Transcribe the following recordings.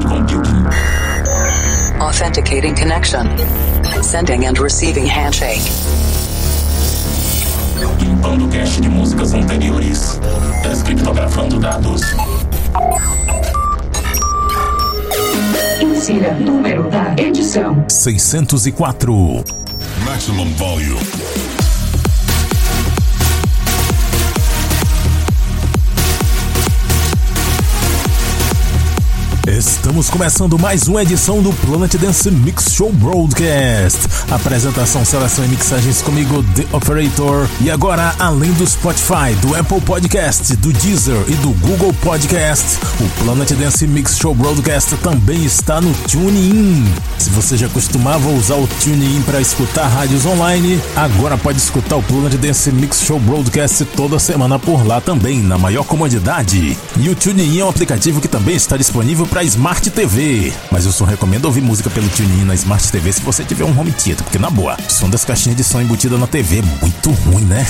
cloud computing. Authenticating connection. Sending and receiving handshake. Limpando cache de músicas anteriores. Descriptografando dados. Insira número da edição: 604. Maximum volume. Estamos começando mais uma edição do Planet Dance Mix Show Broadcast. Apresentação, seleção e mixagens comigo, The Operator. E agora, além do Spotify, do Apple Podcast, do Deezer e do Google Podcast, o Planet Dance Mix Show Broadcast também está no TuneIn. Se você já costumava usar o TuneIn para escutar rádios online, agora pode escutar o Planet Dance Mix Show Broadcast toda semana por lá também, na maior comodidade. E o TuneIn é um aplicativo que também está disponível para Smart TV. Mas eu só recomendo ouvir música pelo TuneIn na Smart TV se você tiver um home theater, porque na boa, o som das caixinhas de som embutida na TV é muito ruim, né?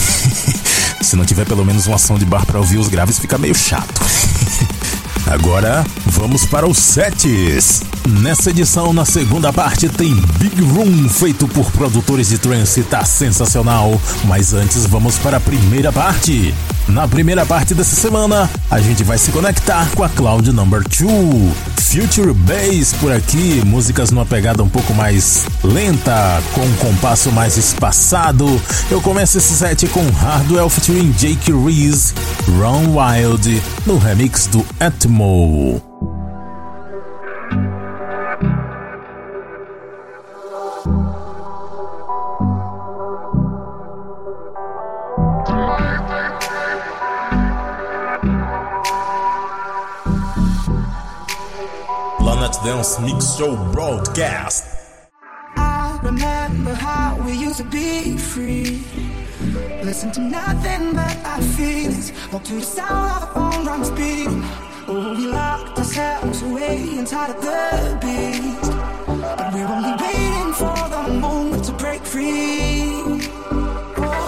se não tiver pelo menos uma ação de bar para ouvir os graves, fica meio chato. Agora vamos para os sets. Nessa edição, na segunda parte, tem Big Room feito por produtores de trance, tá sensacional. Mas antes, vamos para a primeira parte. Na primeira parte dessa semana, a gente vai se conectar com a Cloud Number 2. Future Bass por aqui, músicas numa pegada um pouco mais lenta, com um compasso mais espaçado. Eu começo esse set com Hardwell featuring Jake Reese, Run Wild, no remix do Atmo. Dance Mix Show Broadcast. I remember how we used to be free. Listen to nothing but our feelings. Walk to the sound of our own drums beating. Oh, we locked ourselves away inside of the beast. But we're only waiting for the moment to break free. Oh,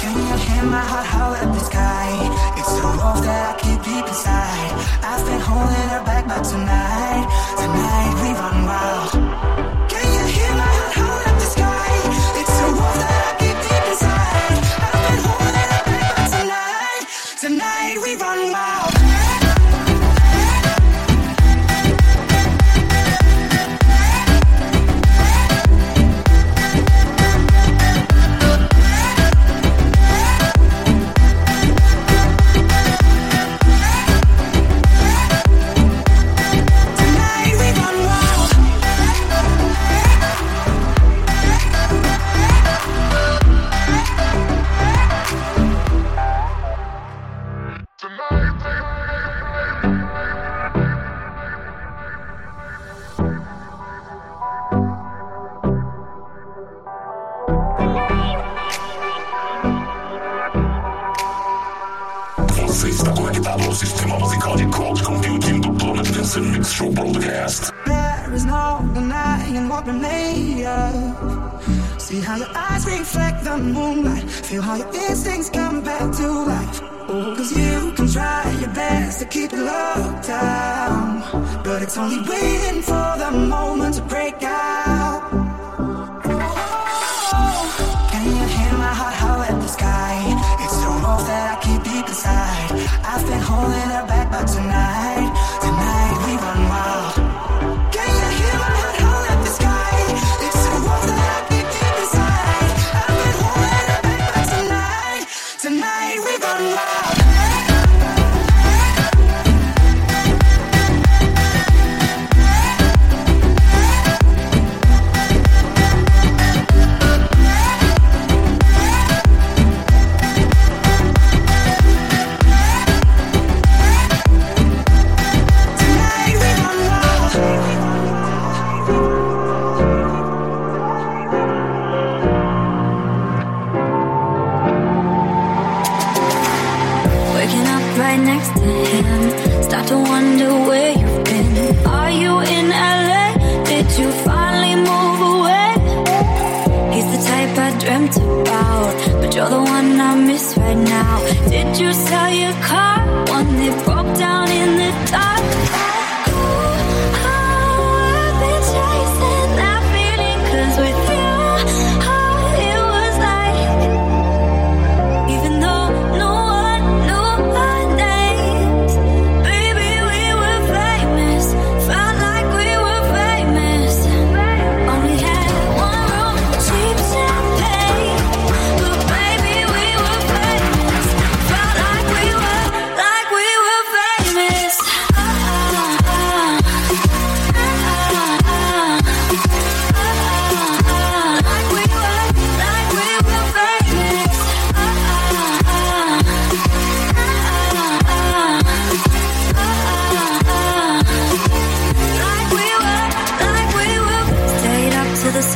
can you hear my heart howl at the sky? It's the love that inside. I've been holding her back, but tonight, tonight we run wild.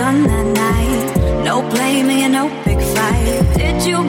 on that night. No blaming and no big fight. Did you?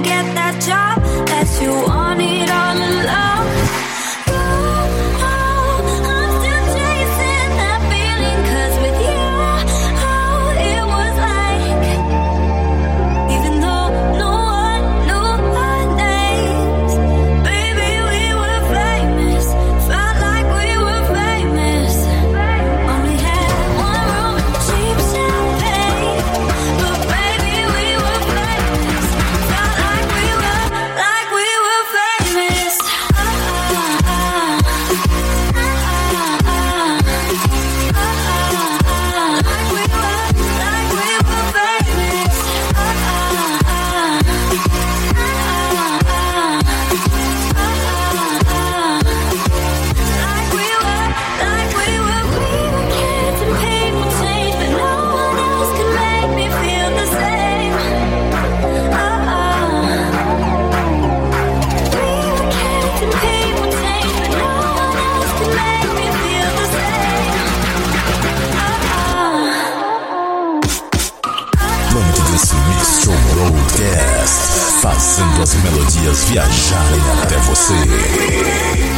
Viajarem até você.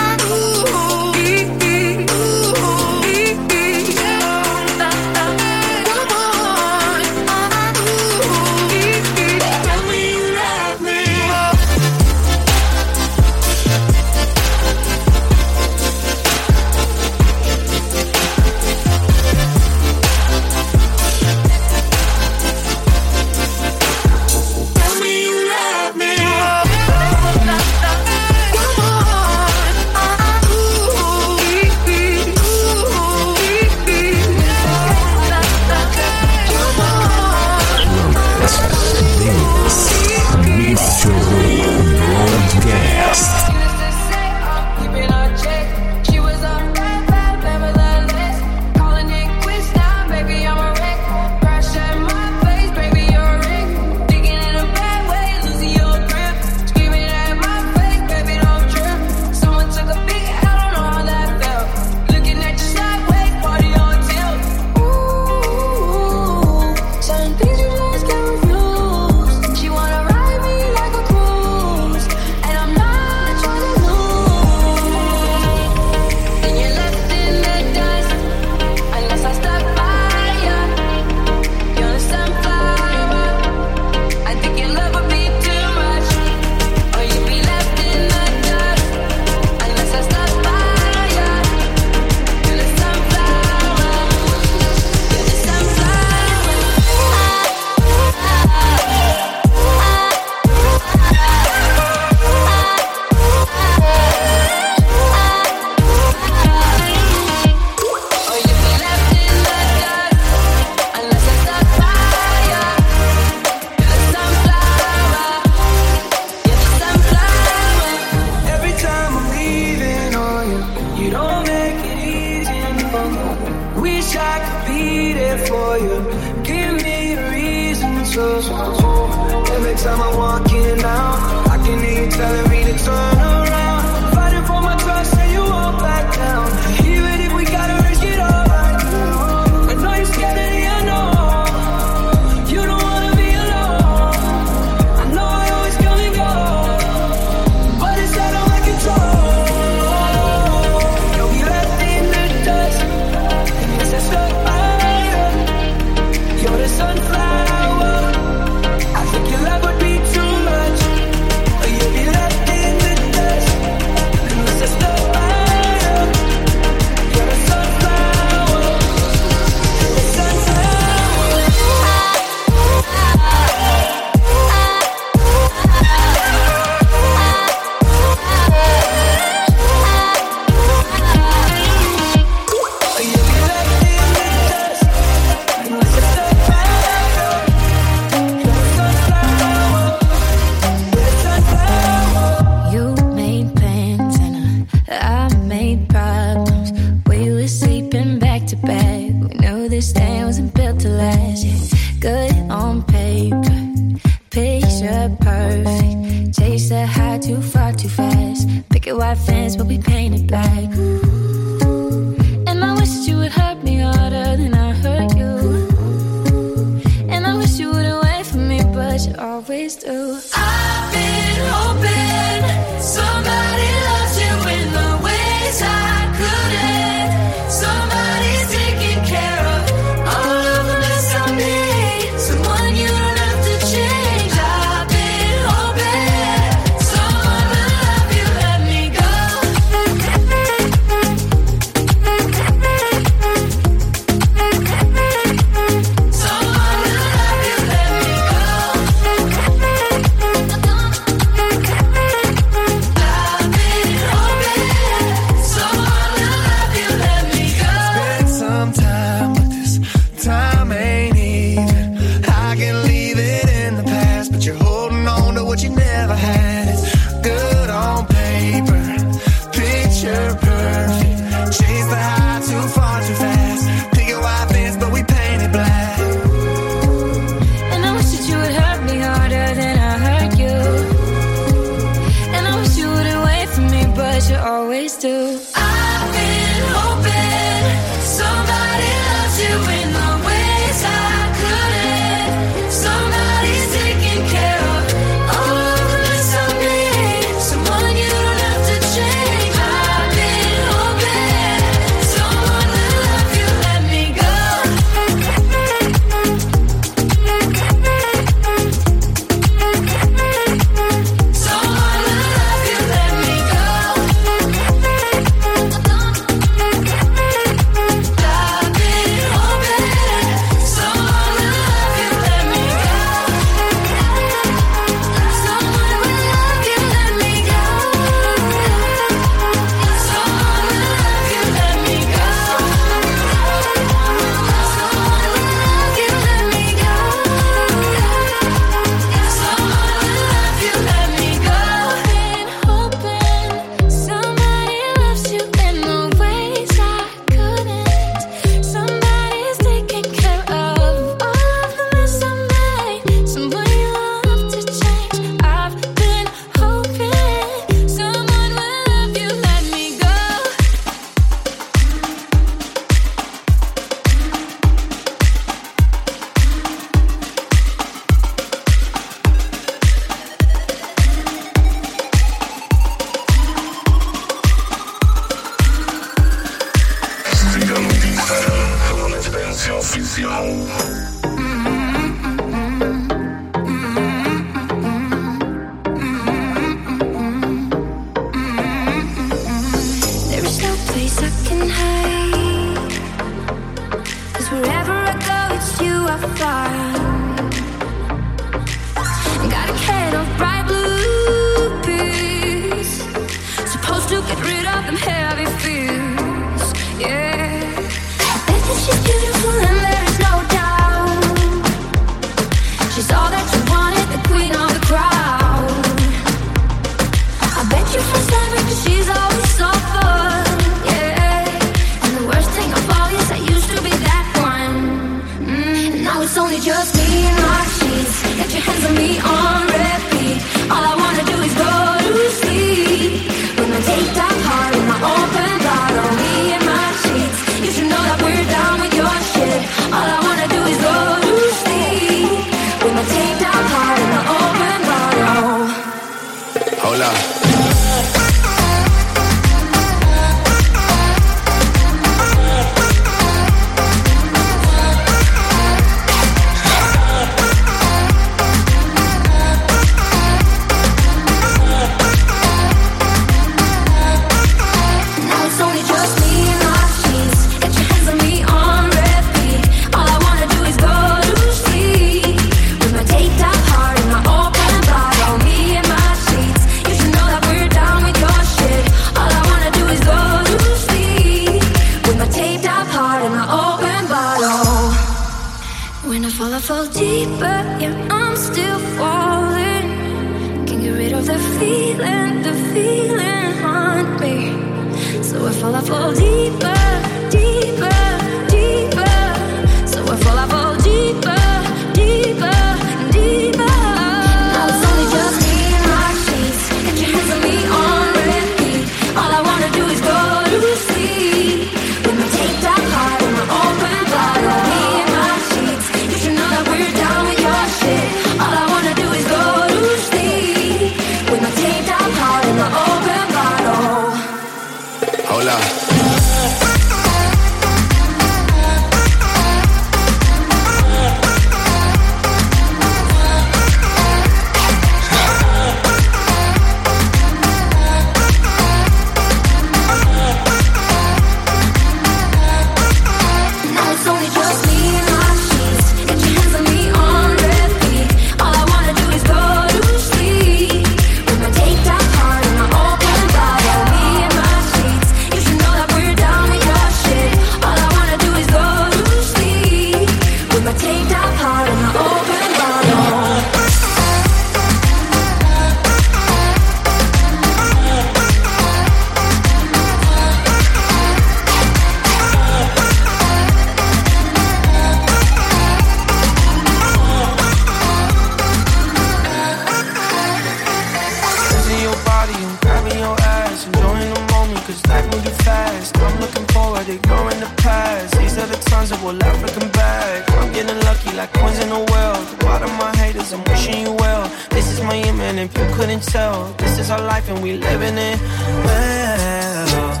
If tell. This is our life and we living it well.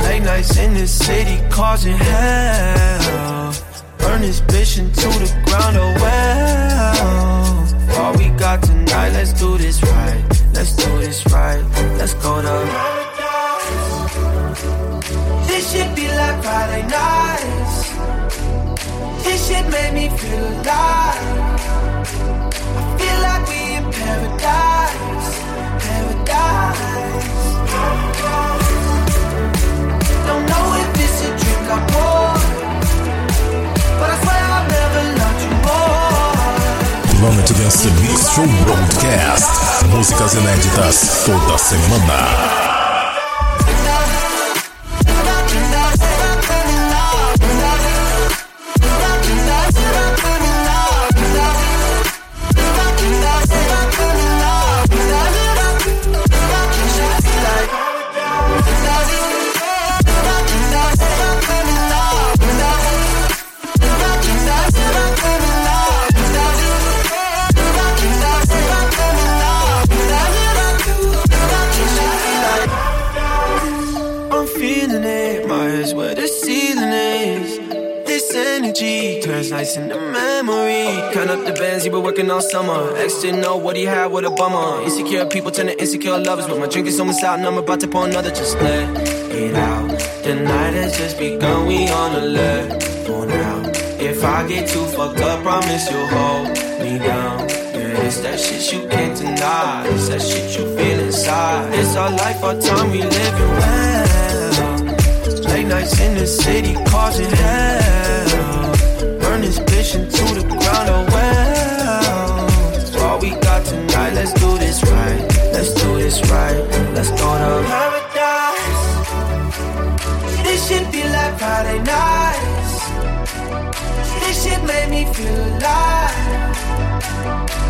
Late nights in the city causing hell. Burn this bitch into the ground, oh well. All we got tonight, let's do this right. Let's do this right. Let's go to This shit be like Friday nights. This shit made me feel alive. Planet Dance Mix Show Broadcast. Músicas inéditas toda semana. Working all summer. Ex didn't know what he had with a bummer. Insecure people turn to insecure lovers. But my drink is almost out and I'm about to pour another. Just let it out. The night has just begun, we on alert. For now, if I get too fucked up, promise you'll hold me down. Yeah, it's that shit you can't deny. It's that shit you feel inside. It's our life, our time, we living well. Late nights in the city causing hell. Burn this bitch into the ground, oh tonight, let's do this right. Let's do this right. Let's go to paradise. This shit be like Friday nights. This shit made me feel alive.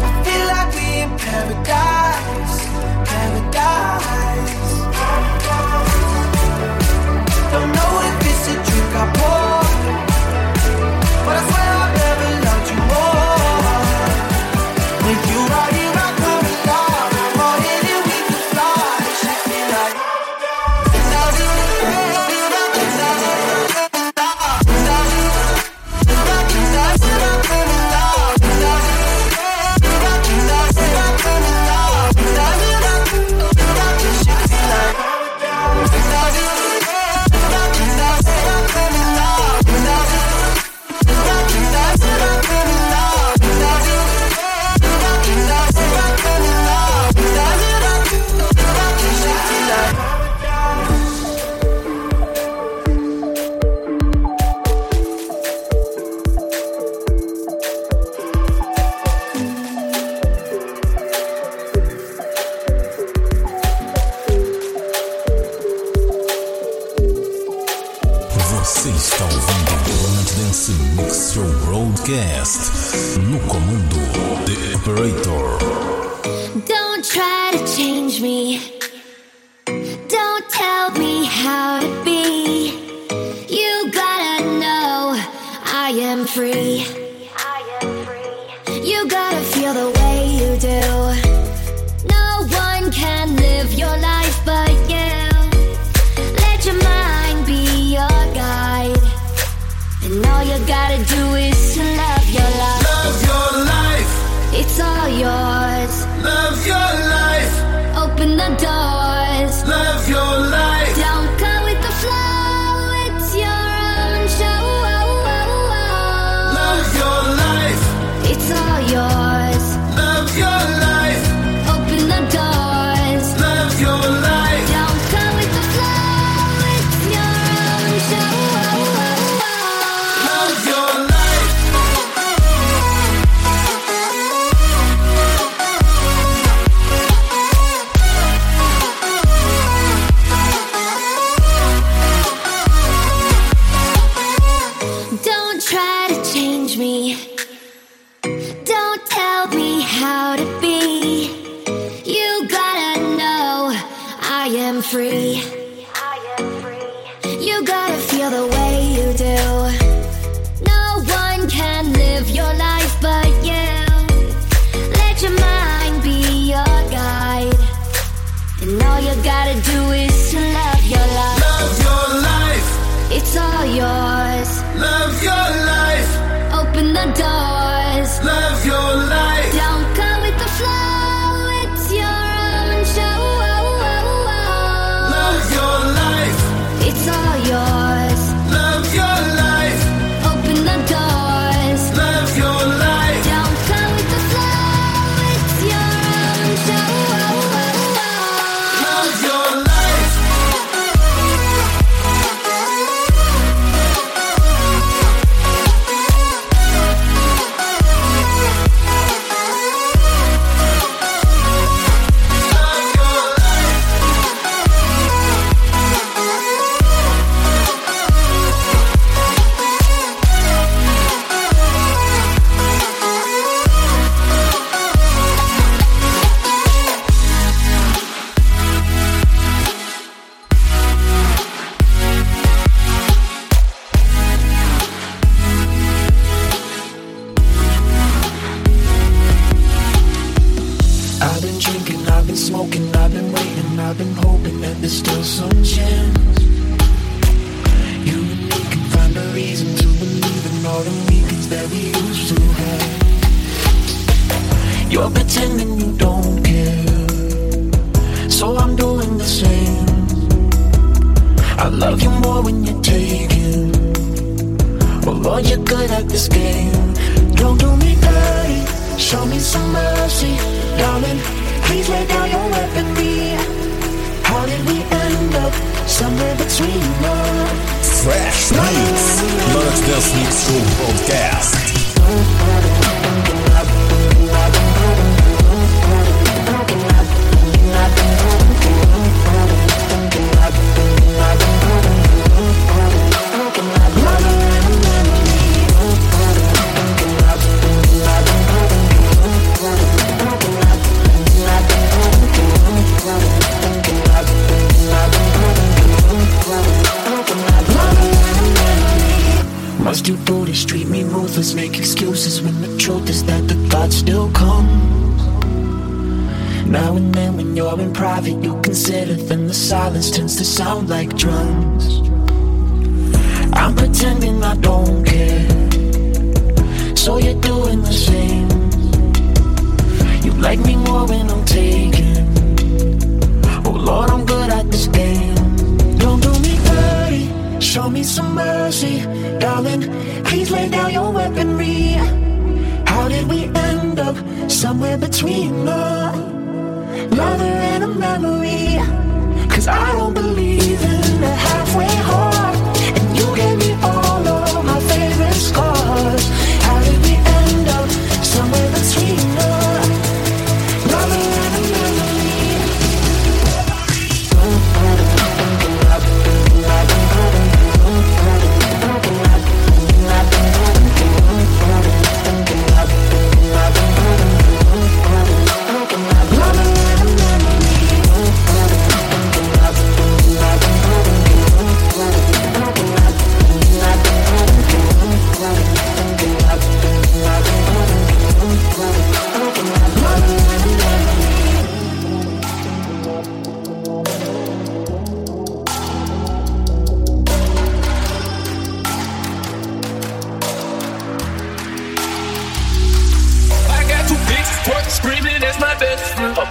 I feel like we in paradise. Paradise. Don't know if it's a drink I pour, but I swear The Must you do this? Treat me ruthless, make excuses when the truth is that the thought still comes. Now and then, when you're in private, you consider, then the silence tends to sound like drums. I'm pretending I don't care, so you're doing the same. You like me more when I'm taking. Oh Lord, I'm good at this game. Don't do me dirty, show me some mercy, darling. Please lay down your weaponry. How did we end up somewhere between a lover and a memory? Cause I don't believe in a halfway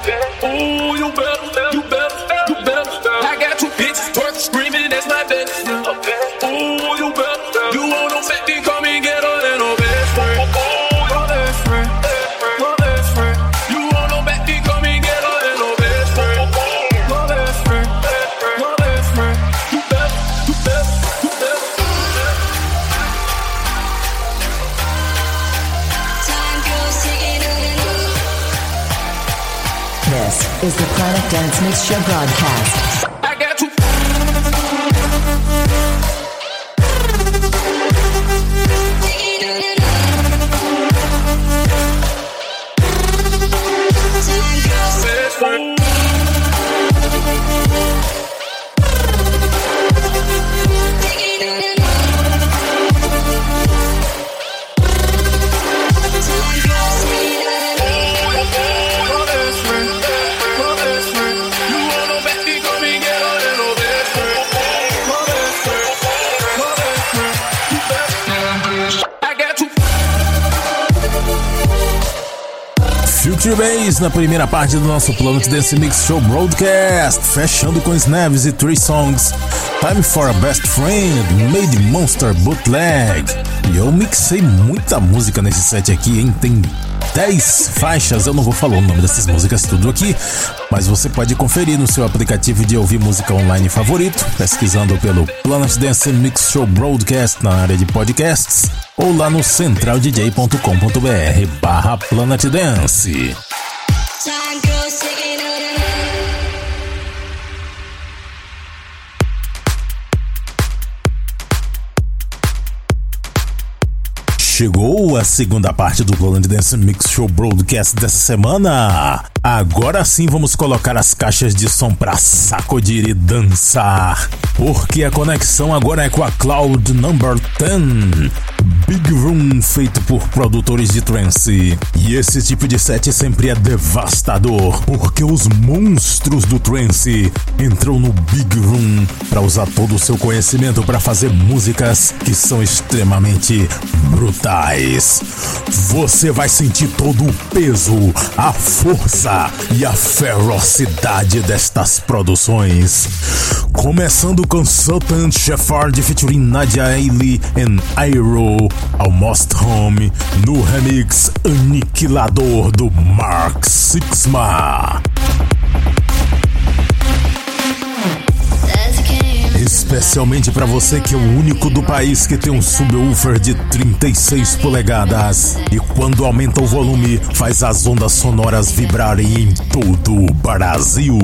Ooh, you better, This is the Planet Dance Mix Show broadcast. Bass na primeira parte do nosso Planet Dance Mix Show Broadcast, fechando com Snaps e Three Songs. Time for a Best Friend, Made Monster Bootleg. E eu mixei muita música nesse set aqui, hein? Tem 10 faixas, eu não vou falar o nome dessas músicas tudo aqui, mas você pode conferir no seu aplicativo de ouvir música online favorito, pesquisando pelo Planet Dance Mix Show Broadcast na área de podcasts ou lá no centraldj.com.br barra Planet Dance. Chegou a segunda parte do Planet Dance Mix Show Broadcast dessa semana. Agora sim vamos colocar as caixas de som pra sacudir e dançar. Porque a conexão agora é com a Cloud Number 10. Big Room feito por produtores de trance. E esse tipo de set sempre é devastador, porque os monstros do trance entram no Big Room para usar todo o seu conhecimento para fazer músicas que são extremamente brutais. Você vai sentir todo o peso, a força e a ferocidade destas produções. Começando com Sultan Shepard featuring Nadia Ailey and Airo Almost Home no remix Aniquilador do Mark Sixma. Especialmente para você que é o único do país que tem um subwoofer de 36 polegadas e quando aumenta o volume faz as ondas sonoras vibrarem em todo o Brasil.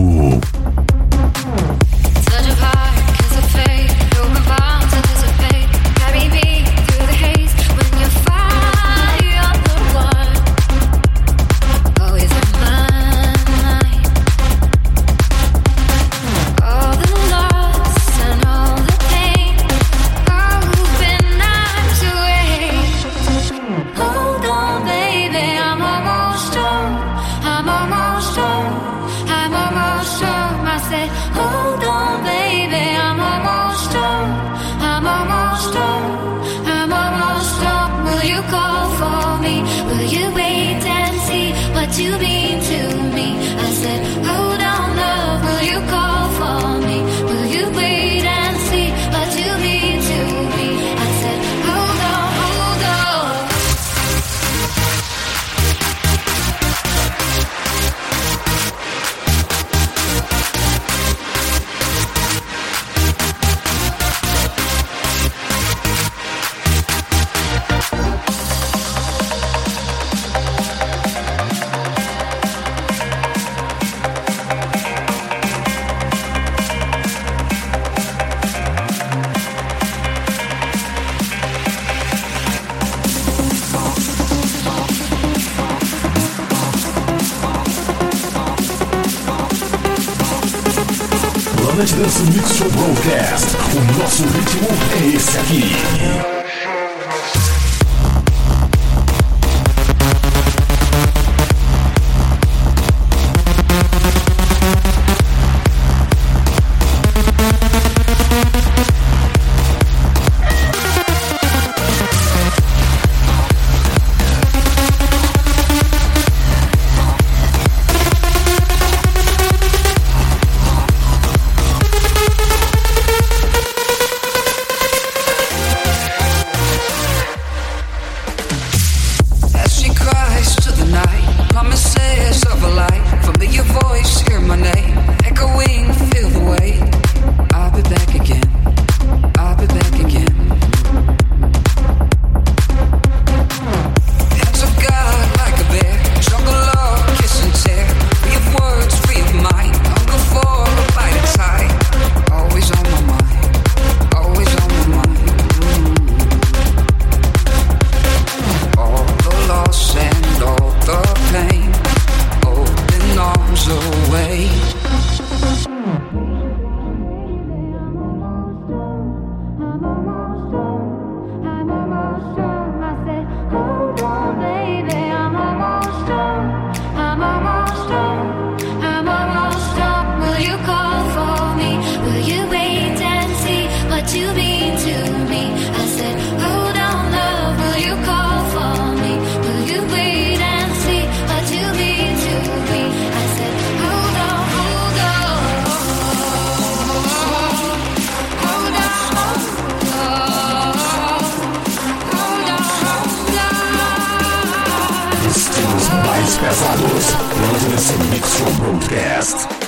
Dance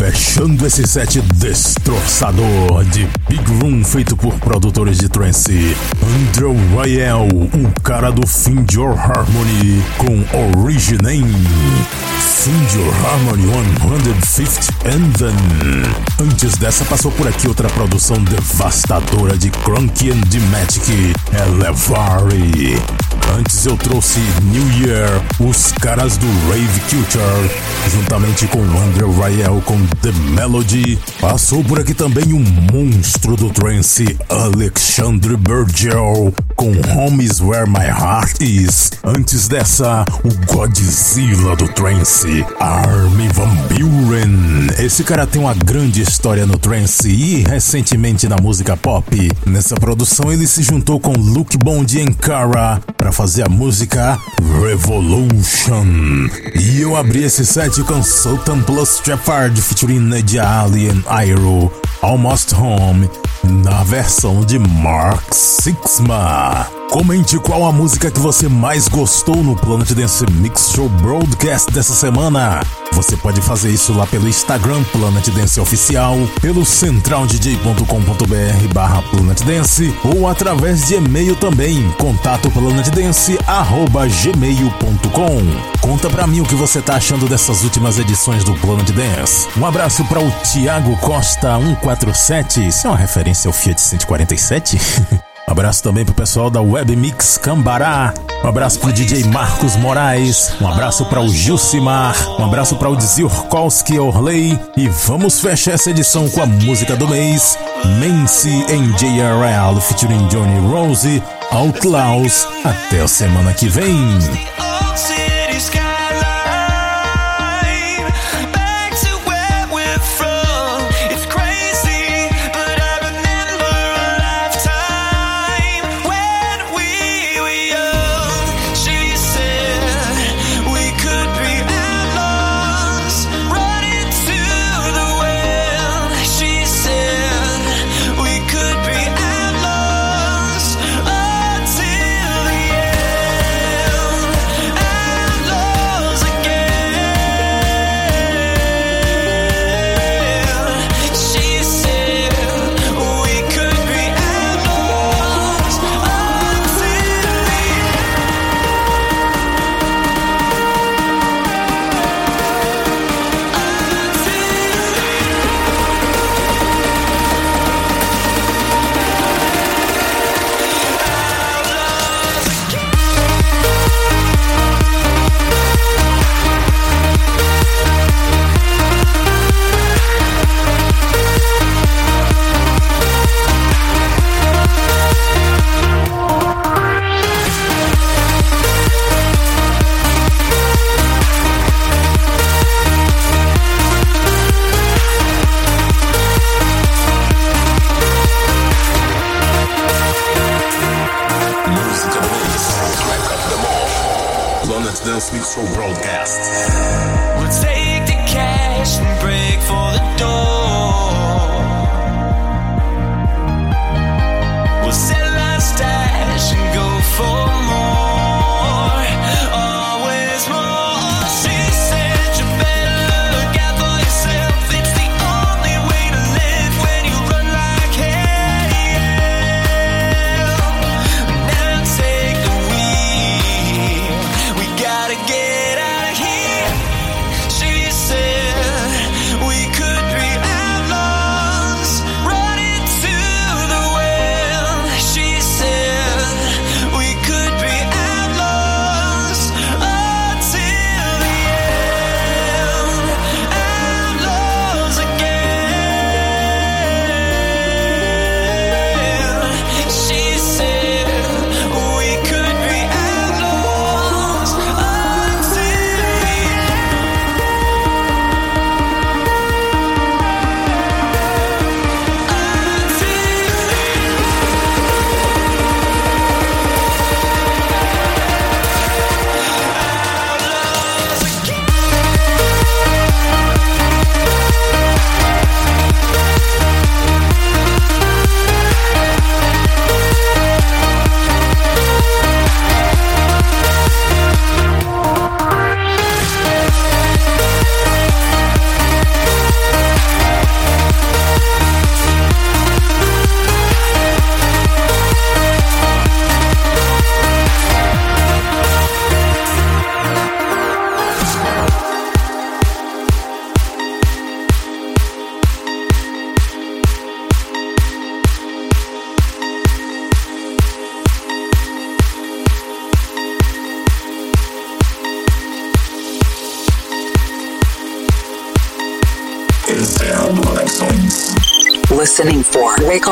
Fechando esse set destroçador de Big Room feito por produtores de trance, Andrew Rayel, o cara do Find Your Harmony com Originem. Find Your Harmony 150 and then. Antes dessa passou por aqui outra produção devastadora de Crunky and Matic, Elevari. Antes eu trouxe New Year, os caras do Rave Culture, juntamente com Andrew Rayel com The Melody. Passou por aqui também um monstro do trance, Alexandre Burgel, com Home is Where My Heart Is. Antes dessa, o Godzilla do trance, Armin Van Buren. Esse cara tem uma grande história no trance e recentemente na música pop. Nessa produção ele se juntou com Luke Bond e Encara para fazer a música Revolution. E eu abri esse set com Sultan Plus Trafford featuring Nadia Alien Iroh, Almost Home, na versão de Mark Sixma. Comente qual a música que você mais gostou no Planet Dance Mix Show Broadcast dessa semana. Você pode fazer isso lá pelo Instagram Planet Dance Oficial, pelo centraldj.com.br barra Planet Dance ou através de e-mail também, contato planetdance@gmail.com. Conta pra mim o que você tá achando dessas últimas edições do Planet Dance. Um abraço para o Thiago Costa 147, isso é uma referência ao Fiat 147? abraço também pro pessoal da Web Mix Cambará. Um abraço pro DJ Marcos Moraes. Um abraço para o Gilcimar. Um abraço para o Dziurkowski Orley. E vamos fechar essa edição com a música do mês: Nancy em JRL featuring Johnny Rose, Outlaws. Até a semana que vem.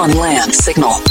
On Land signal.